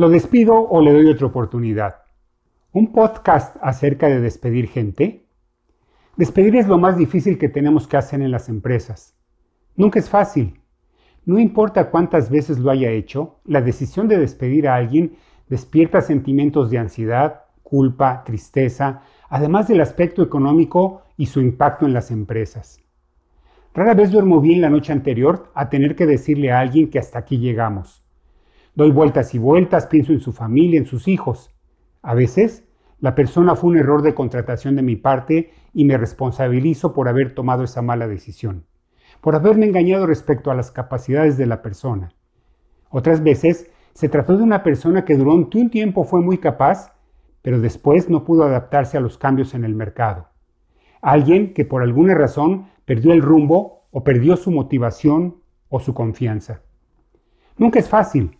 ¿Lo despido o le doy otra oportunidad? ¿Un podcast acerca de despedir gente? Despedir es lo más difícil que tenemos que hacer en las empresas. Nunca es fácil. No importa cuántas veces lo haya hecho, la decisión de despedir a alguien despierta sentimientos de ansiedad, culpa, tristeza, además del aspecto económico y su impacto en las empresas. Rara vez duermo bien la noche anterior a tener que decirle a alguien que hasta aquí llegamos. Doy vueltas y vueltas, pienso en su familia, en sus hijos. A veces, la persona fue un error de contratación de mi parte y me responsabilizo por haber tomado esa mala decisión, por haberme engañado respecto a las capacidades de la persona. Otras veces, se trató de una persona que durante un tiempo fue muy capaz, pero después no pudo adaptarse a los cambios en el mercado. Alguien que por alguna razón perdió el rumbo o perdió su motivación o su confianza. Nunca es fácil,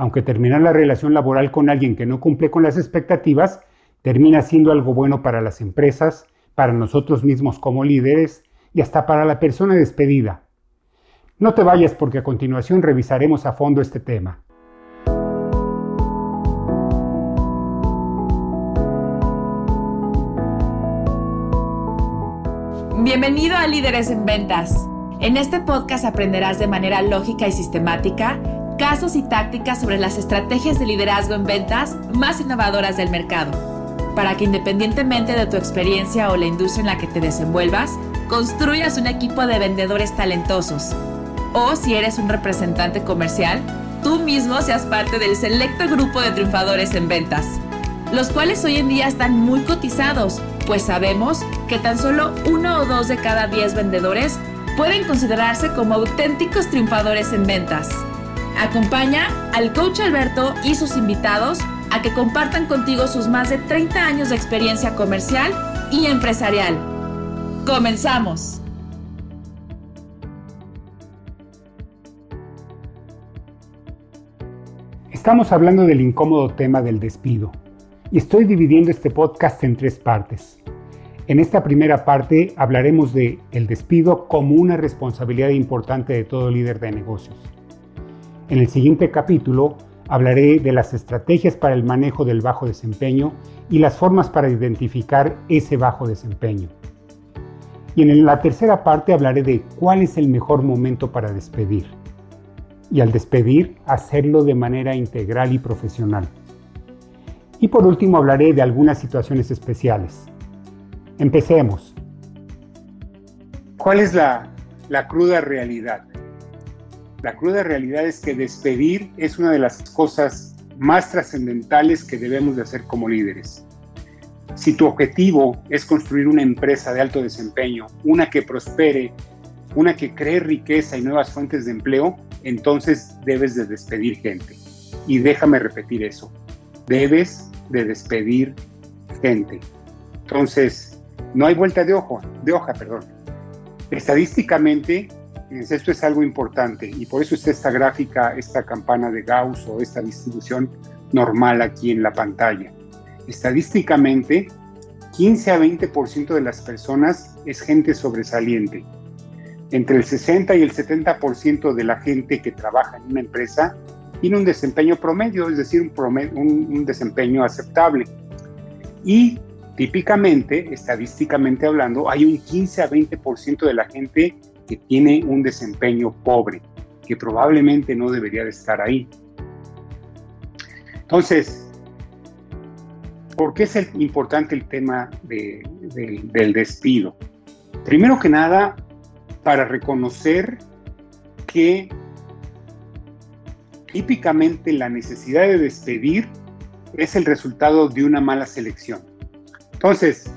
aunque terminar la relación laboral con alguien que no cumple con las expectativas termina siendo algo bueno para las empresas, para nosotros mismos como líderes y hasta para la persona despedida. No te vayas porque a continuación revisaremos a fondo este tema. Bienvenido a Líderes en Ventas. En este podcast aprenderás de manera lógica y sistemática casos y tácticas sobre las estrategias de liderazgo en ventas más innovadoras del mercado, para que independientemente de tu experiencia o la industria en la que te desenvuelvas, construyas un equipo de vendedores talentosos. O si eres un representante comercial, tú mismo seas parte del selecto grupo de triunfadores en ventas, los cuales hoy en día están muy cotizados, pues sabemos que tan solo uno o dos de cada diez vendedores pueden considerarse como auténticos triunfadores en ventas. Acompaña al coach Alberto y sus invitados a que compartan contigo sus más de 30 años de experiencia comercial y empresarial. ¡Comenzamos! Estamos hablando del incómodo tema del despido y estoy dividiendo este podcast en tres partes. En esta primera parte hablaremos de el despido como una responsabilidad importante de todo líder de negocios. En el siguiente capítulo hablaré de las estrategias para el manejo del bajo desempeño y las formas para identificar ese bajo desempeño. Y en la tercera parte hablaré de cuál es el mejor momento para despedir. Y al despedir, hacerlo de manera integral y profesional. Y por último hablaré de algunas situaciones especiales. Empecemos. ¿Cuál es la, cruda realidad? La cruda realidad es que despedir es una de las cosas más trascendentales que debemos de hacer como líderes. Si tu objetivo es construir una empresa de alto desempeño, una que prospere, una que cree riqueza y nuevas fuentes de empleo, entonces debes de despedir gente. Y déjame repetir eso. Debes de despedir gente. Entonces, no hay vuelta de ojo, de hoja, perdón. Estadísticamente, esto es algo importante y por eso está esta gráfica, esta campana de Gauss o esta distribución normal aquí en la pantalla. Estadísticamente, 15 a 20% de las personas es gente sobresaliente. Entre el 60 y el 70% de la gente que trabaja en una empresa tiene un desempeño promedio, es decir, un, un desempeño aceptable. Y típicamente, estadísticamente hablando, hay un 15 a 20% de la gente que tiene un desempeño pobre, que probablemente no debería de estar ahí. Entonces, ¿por qué es importante el tema del despido? Primero que nada, para reconocer que típicamente la necesidad de despedir es el resultado de una mala selección. Entonces,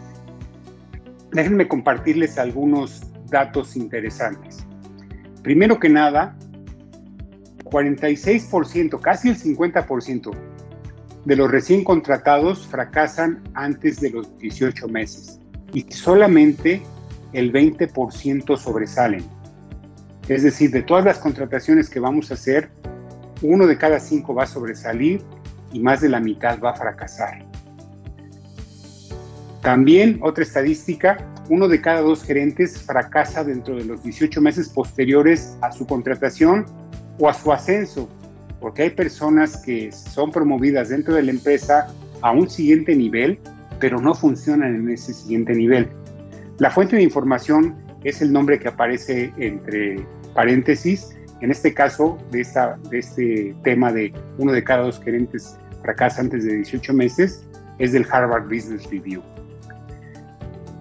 déjenme compartirles algunos datos interesantes. Primero que nada, 46%, casi el 50% de los recién contratados fracasan antes de los 18 meses y solamente el 20% sobresalen. Es decir, de todas las contrataciones que vamos a hacer, uno de cada cinco va a sobresalir y más de la mitad va a fracasar. También otra estadística, uno de cada dos gerentes fracasa dentro de los 18 meses posteriores a su contratación o a su ascenso, porque hay personas que son promovidas dentro de la empresa a un siguiente nivel, pero no funcionan en ese siguiente nivel. La fuente de información es el nombre que aparece entre paréntesis, en este caso de, este tema de uno de cada dos gerentes fracasa antes de 18 meses, es del Harvard Business Review.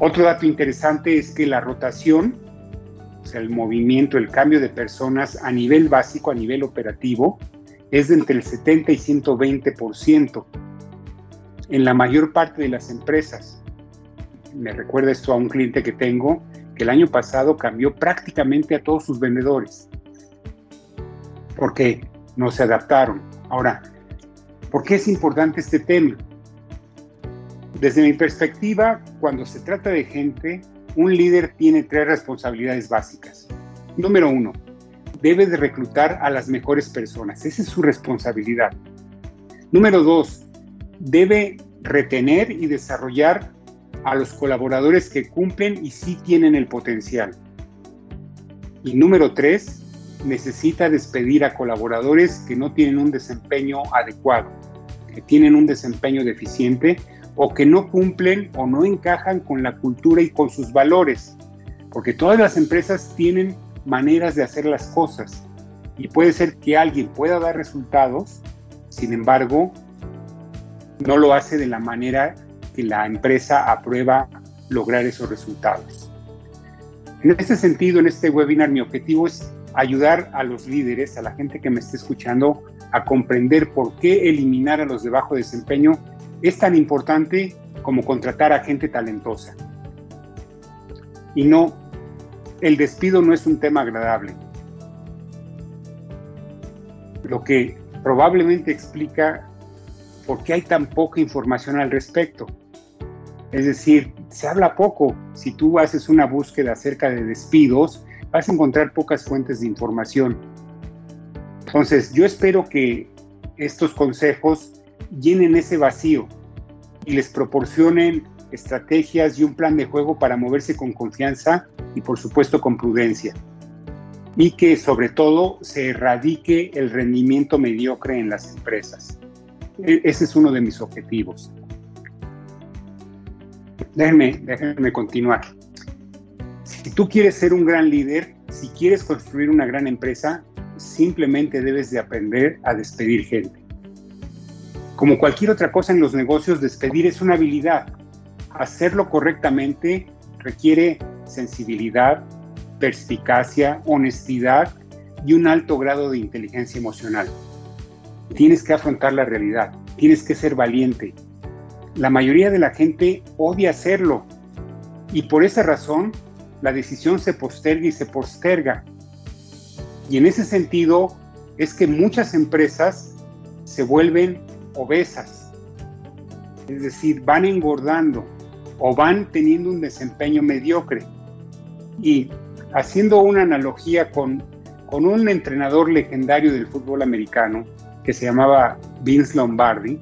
Otro dato interesante es que la rotación, o sea, el movimiento, el cambio de personas a nivel básico, a nivel operativo, es de entre el 70 y 120% en la mayor parte de las empresas. Me recuerda esto a un cliente que tengo que el año pasado cambió prácticamente a todos sus vendedores porque no se adaptaron. Ahora, ¿por qué es importante este tema? Desde mi perspectiva, cuando se trata de gente, un líder tiene tres responsabilidades básicas. Número uno, debe de reclutar a las mejores personas. Esa es su responsabilidad. Número dos, debe retener y desarrollar a los colaboradores que cumplen y sí tienen el potencial. Y número tres, necesita despedir a colaboradores que no tienen un desempeño adecuado, que tienen un desempeño deficiente o que no cumplen o no encajan con la cultura y con sus valores, porque todas las empresas tienen maneras de hacer las cosas y puede ser que alguien pueda dar resultados, sin embargo, no lo hace de la manera que la empresa aprueba lograr esos resultados. En este sentido, en este webinar, mi objetivo es ayudar a los líderes, a la gente que me esté escuchando, a comprender por qué eliminar a los de bajo desempeño es tan importante como contratar a gente talentosa. Y no, el despido no es un tema agradable. Lo que probablemente explica por qué hay tan poca información al respecto. Es decir, se habla poco. Si tú haces una búsqueda acerca de despidos, vas a encontrar pocas fuentes de información. Entonces, yo espero que estos consejos llenen ese vacío y les proporcionen estrategias y un plan de juego para moverse con confianza y por supuesto con prudencia. Y que sobre todo se erradique el rendimiento mediocre en las empresas. E-, ese es uno de mis objetivos. Déjenme, déjenme continuar. Si tú quieres ser un gran líder, si quieres construir una gran empresa, simplemente debes de aprender a despedir gente. Como cualquier otra cosa en los negocios, despedir es una habilidad. Hacerlo correctamente requiere sensibilidad, perspicacia, honestidad y un alto grado de inteligencia emocional. Tienes que afrontar la realidad, tienes que ser valiente. La mayoría de la gente odia hacerlo y por esa razón la decisión se posterga y se posterga. Y en ese sentido es que muchas empresas se vuelven obesas, es decir, van engordando o van teniendo un desempeño mediocre. Y haciendo una analogía con, con un entrenador legendario del fútbol americano que se llamaba Vince Lombardi,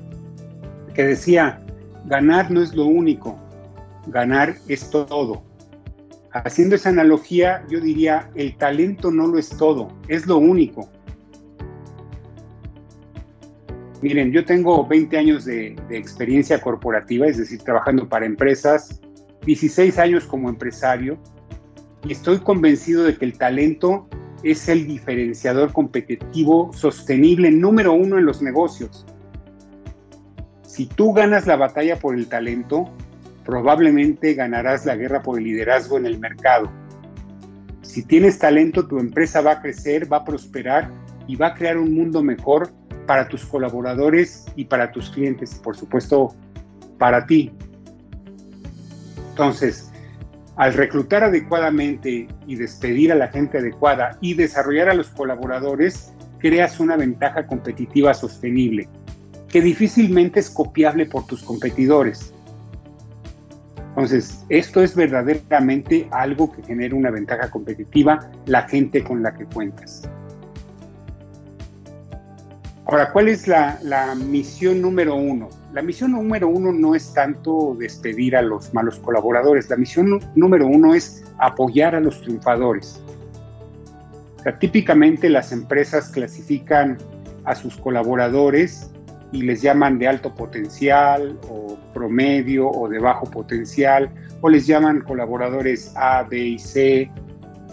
que decía, ganar no es lo único, ganar es todo. Haciendo esa analogía, yo diría, el talento no lo es todo, es lo único. Miren, yo tengo 20 años de, experiencia corporativa, es decir, trabajando para empresas, 16 años como empresario, y estoy convencido de que el talento es el diferenciador competitivo sostenible número uno en los negocios. Si tú ganas la batalla por el talento, probablemente ganarás la guerra por el liderazgo en el mercado. Si tienes talento, tu empresa va a crecer, va a prosperar y va a crear un mundo mejor para tus colaboradores y para tus clientes, por supuesto, para ti. Entonces, al reclutar adecuadamente y despedir a la gente adecuada y desarrollar a los colaboradores, creas una ventaja competitiva sostenible, que difícilmente es copiable por tus competidores. Entonces, esto es verdaderamente algo que genera una ventaja competitiva, la gente con la que cuentas. Ahora, ¿cuál es la, misión número uno? La misión número uno no es tanto despedir a los malos colaboradores, la misión número uno es apoyar a los triunfadores. típicamente las empresas clasifican a sus colaboradores y les llaman de alto potencial o promedio o de bajo potencial o les llaman colaboradores A, B y C.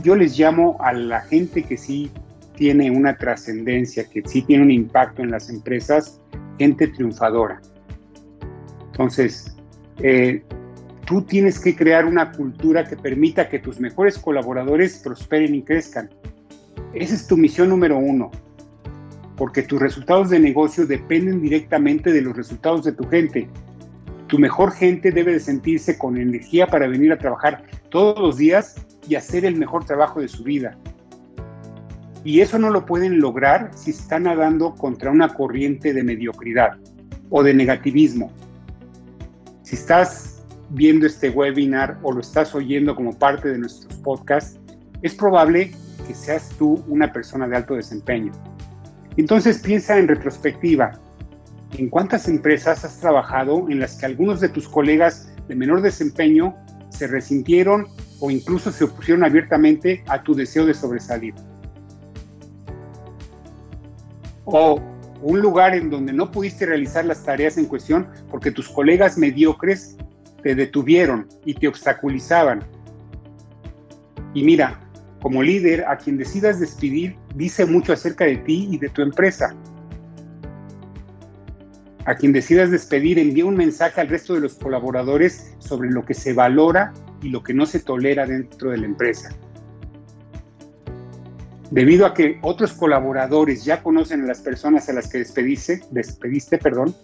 Yo les llamo a la gente que sí tiene una trascendencia, que sí tiene un impacto en las empresas, gente triunfadora. Entonces, eh, tú tienes que crear una cultura que permita que tus mejores colaboradores prosperen y crezcan. Esa es tu misión número uno, porque tus resultados de negocio dependen directamente de los resultados de tu gente. Tu mejor gente debe de sentirse con energía para venir a trabajar todos los días y hacer el mejor trabajo de su vida. Y eso no lo pueden lograr si están nadando contra una corriente de mediocridad o de negativismo. Si estás viendo este webinar o lo estás oyendo como parte de nuestros podcasts, es probable que seas tú una persona de alto desempeño. Entonces piensa en retrospectiva. ¿En cuántas empresas has trabajado en las que algunos de tus colegas de menor desempeño se resintieron o incluso se opusieron abiertamente a tu deseo de sobresalir? O un lugar en donde no pudiste realizar las tareas en cuestión porque tus colegas mediocres te detuvieron y te obstaculizaban. Y mira, como líder, a quien decidas despedir dice mucho acerca de ti y de tu empresa. A quien decidas despedir envía un mensaje al resto de los colaboradores sobre lo que se valora y lo que no se tolera dentro de la empresa. Debido a que otros colaboradores ya conocen a las personas a las que despediste, despediste perdón,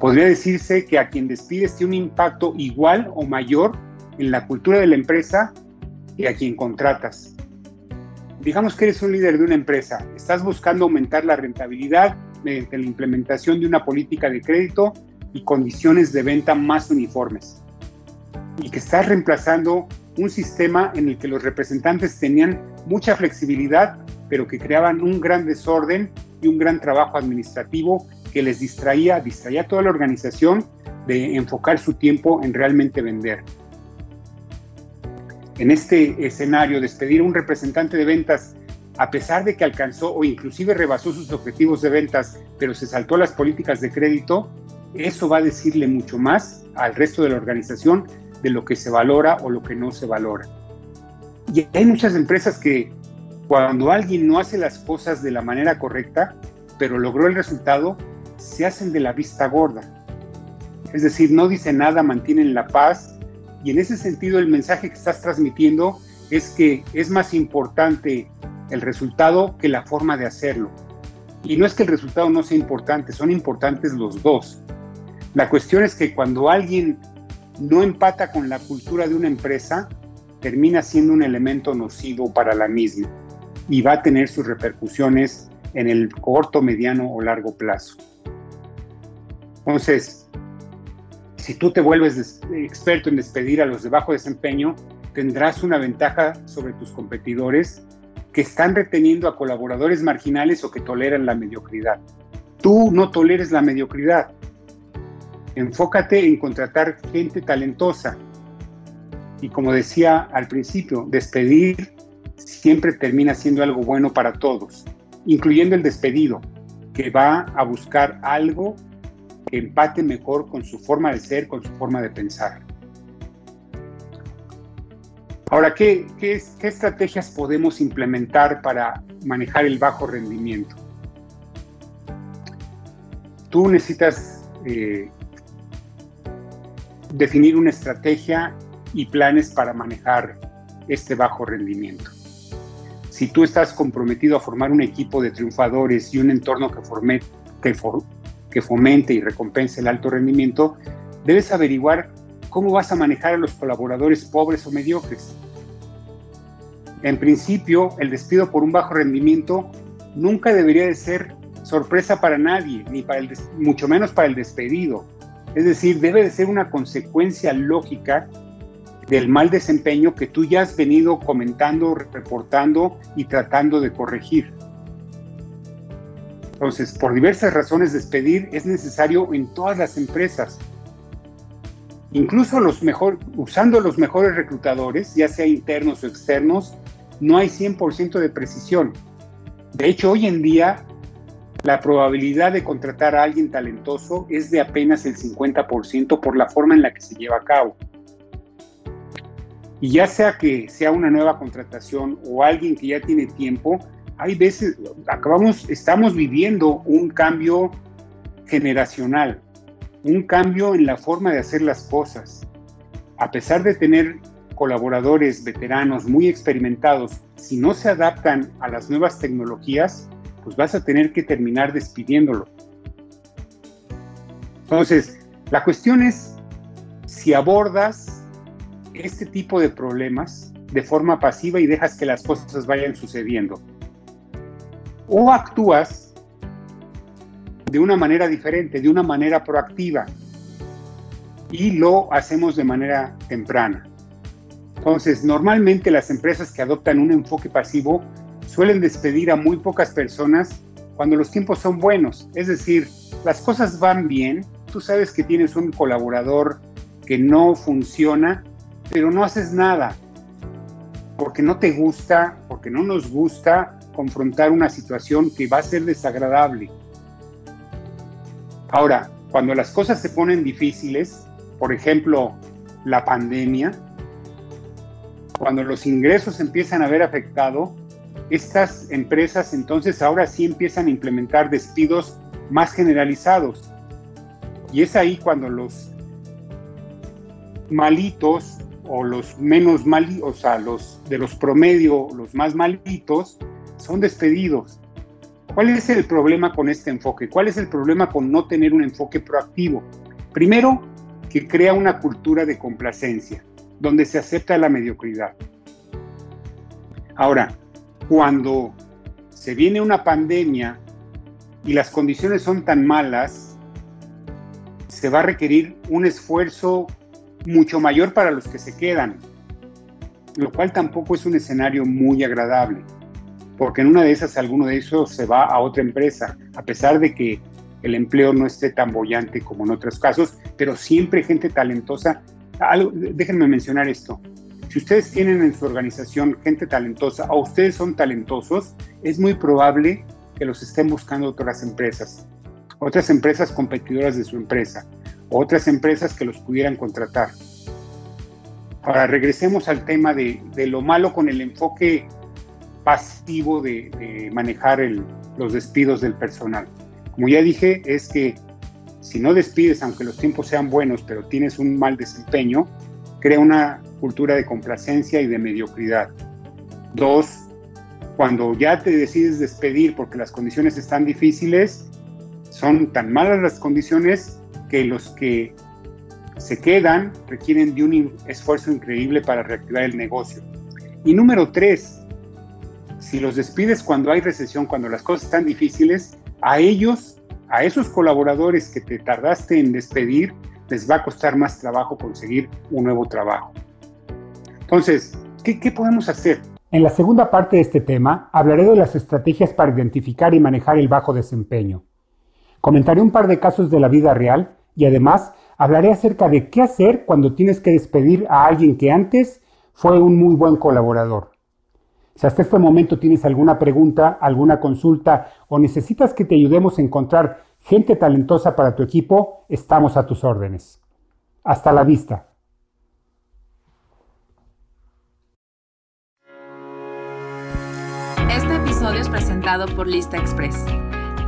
podría decirse que a quien despides tiene un impacto igual o mayor en la cultura de la empresa que a quien contratas. Digamos que eres un líder de una empresa, estás buscando aumentar la rentabilidad mediante la implementación de una política de crédito y condiciones de venta más uniformes. Y que estás reemplazando un sistema en el que los representantes tenían mucha flexibilidad, pero que creaban un gran desorden y un gran trabajo administrativo que les distraía, distraía a toda la organización de enfocar su tiempo en realmente vender. En este escenario, despedir a un representante de ventas a pesar de que alcanzó o inclusive rebasó sus objetivos de ventas, pero se saltó las políticas de crédito, eso va a decirle mucho más al resto de la organización de lo que se valora o lo que no se valora. Y hay muchas empresas que cuando alguien no hace las cosas de la manera correcta, pero logró el resultado, se hacen de la vista gorda. Es decir, no dice nada, mantienen la paz y en ese sentido el mensaje que estás transmitiendo es que es más importante el resultado que la forma de hacerlo. Y no es que el resultado no sea importante, son importantes los dos. La cuestión es que cuando alguien no empata con la cultura de una empresa, termina siendo un elemento nocivo para la misma y va a tener sus repercusiones en el corto, mediano o largo plazo. Entonces, si tú te vuelves experto en despedir a los de bajo desempeño, tendrás una ventaja sobre tus competidores que están reteniendo a colaboradores marginales o que toleran la mediocridad. Tú no toleres la mediocridad, Enfócate en contratar gente talentosa. Y como decía al principio, despedir siempre termina siendo algo bueno para todos, incluyendo el despedido, que va a buscar algo que empate mejor con su forma de ser, con su forma de pensar. Ahora, ¿qué, estrategias podemos implementar para manejar el bajo rendimiento? Tú necesitas eh, definir una estrategia y planes para manejar este bajo rendimiento. Si tú estás comprometido a formar un equipo de triunfadores y un entorno que, forme, que, que fomente y recompense el alto rendimiento, debes averiguar cómo vas a manejar a los colaboradores pobres o mediocres. En principio, el despido por un bajo rendimiento nunca debería de ser sorpresa para nadie, ni para el mucho menos para el despedido. Es decir, debe de ser una consecuencia lógica del mal desempeño que tú ya has venido comentando, reportando y tratando de corregir. Entonces, por diversas razones, despedir es necesario en todas las empresas. Incluso los mejor, usando los mejores reclutadores, ya sea internos o externos, no hay 100% de precisión. De hecho, hoy en día la probabilidad de contratar a alguien talentoso es de apenas el 50% por la forma en la que se lleva a cabo. Y ya sea que sea una nueva contratación o alguien que ya tiene tiempo, hay veces, acabamos, estamos viviendo un cambio generacional, un cambio en la forma de hacer las cosas. A pesar de tener colaboradores veteranos muy experimentados, si no se adaptan a las nuevas tecnologías, pues vas a tener que terminar despidiéndolo. Entonces, la cuestión es si abordas este tipo de problemas de forma pasiva y dejas que las cosas vayan sucediendo. O actúas de una manera diferente, de una manera proactiva. Y lo hacemos de manera temprana. Entonces, normalmente las empresas que adoptan un enfoque pasivo suelen despedir a muy pocas personas cuando los tiempos son buenos. Es decir, las cosas van bien, tú sabes que tienes un colaborador que no funciona, pero no haces nada, porque no te gusta, porque no nos gusta confrontar una situación que va a ser desagradable. Ahora, cuando las cosas se ponen difíciles, por ejemplo, la pandemia, cuando los ingresos empiezan a ver afectado, estas empresas entonces ahora sí empiezan a implementar despidos más generalizados. Y es ahí cuando los malitos o los menos malitos, o sea, los de los promedio, los más malitos, son despedidos. ¿Cuál es el problema con este enfoque? ¿Cuál es el problema con no tener un enfoque proactivo? Primero, que crea una cultura de complacencia, donde se acepta la mediocridad. Ahora, cuando se viene una pandemia y las condiciones son tan malas, se va a requerir un esfuerzo mucho mayor para los que se quedan, lo cual tampoco es un escenario muy agradable, porque en una de esas alguno de esos se va a otra empresa, a pesar de que el empleo no esté tan bollante como en otros casos, pero siempre gente talentosa. déjenme mencionar esto. Si ustedes tienen en su organización gente talentosa o ustedes son talentosos, es muy probable que los estén buscando otras empresas, otras empresas competidoras de su empresa, otras empresas que los pudieran contratar. Ahora regresemos al tema de, lo malo con el enfoque pasivo de, manejar los despidos del personal. Como ya dije, es que si no despides, aunque los tiempos sean buenos, pero tienes un mal desempeño, crea una cultura de complacencia y de mediocridad. Dos, cuando ya te decides despedir porque las condiciones están difíciles, son tan malas las condiciones que los que se quedan requieren de un esfuerzo increíble para reactivar el negocio. Y número tres, si los despides cuando hay recesión, cuando las cosas están difíciles, a ellos, a esos colaboradores que te tardaste en despedir, les va a costar más trabajo conseguir un nuevo trabajo. Entonces, ¿qué, podemos hacer? En la segunda parte de este tema hablaré de las estrategias para identificar y manejar el bajo desempeño. Comentaré un par de casos de la vida real y además hablaré acerca de qué hacer cuando tienes que despedir a alguien que antes fue un muy buen colaborador. Si hasta este momento tienes alguna pregunta, alguna consulta o necesitas que te ayudemos a encontrar gente talentosa para tu equipo, estamos a tus órdenes. Hasta la vista. Episodio es presentado por Lista Express.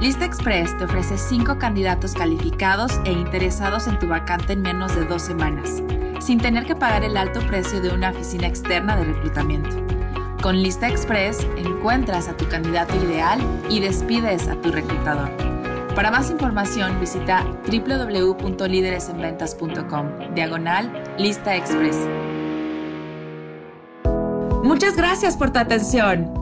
Lista Express te ofrece 5 candidatos calificados e interesados en tu vacante en menos de dos semanas, sin tener que pagar el alto precio de una oficina externa de reclutamiento. Con Lista Express encuentras a tu candidato ideal y despides a tu reclutador. Para más información visita www.lideresenventas.com, diagonal Lista Express. Muchas gracias por tu atención.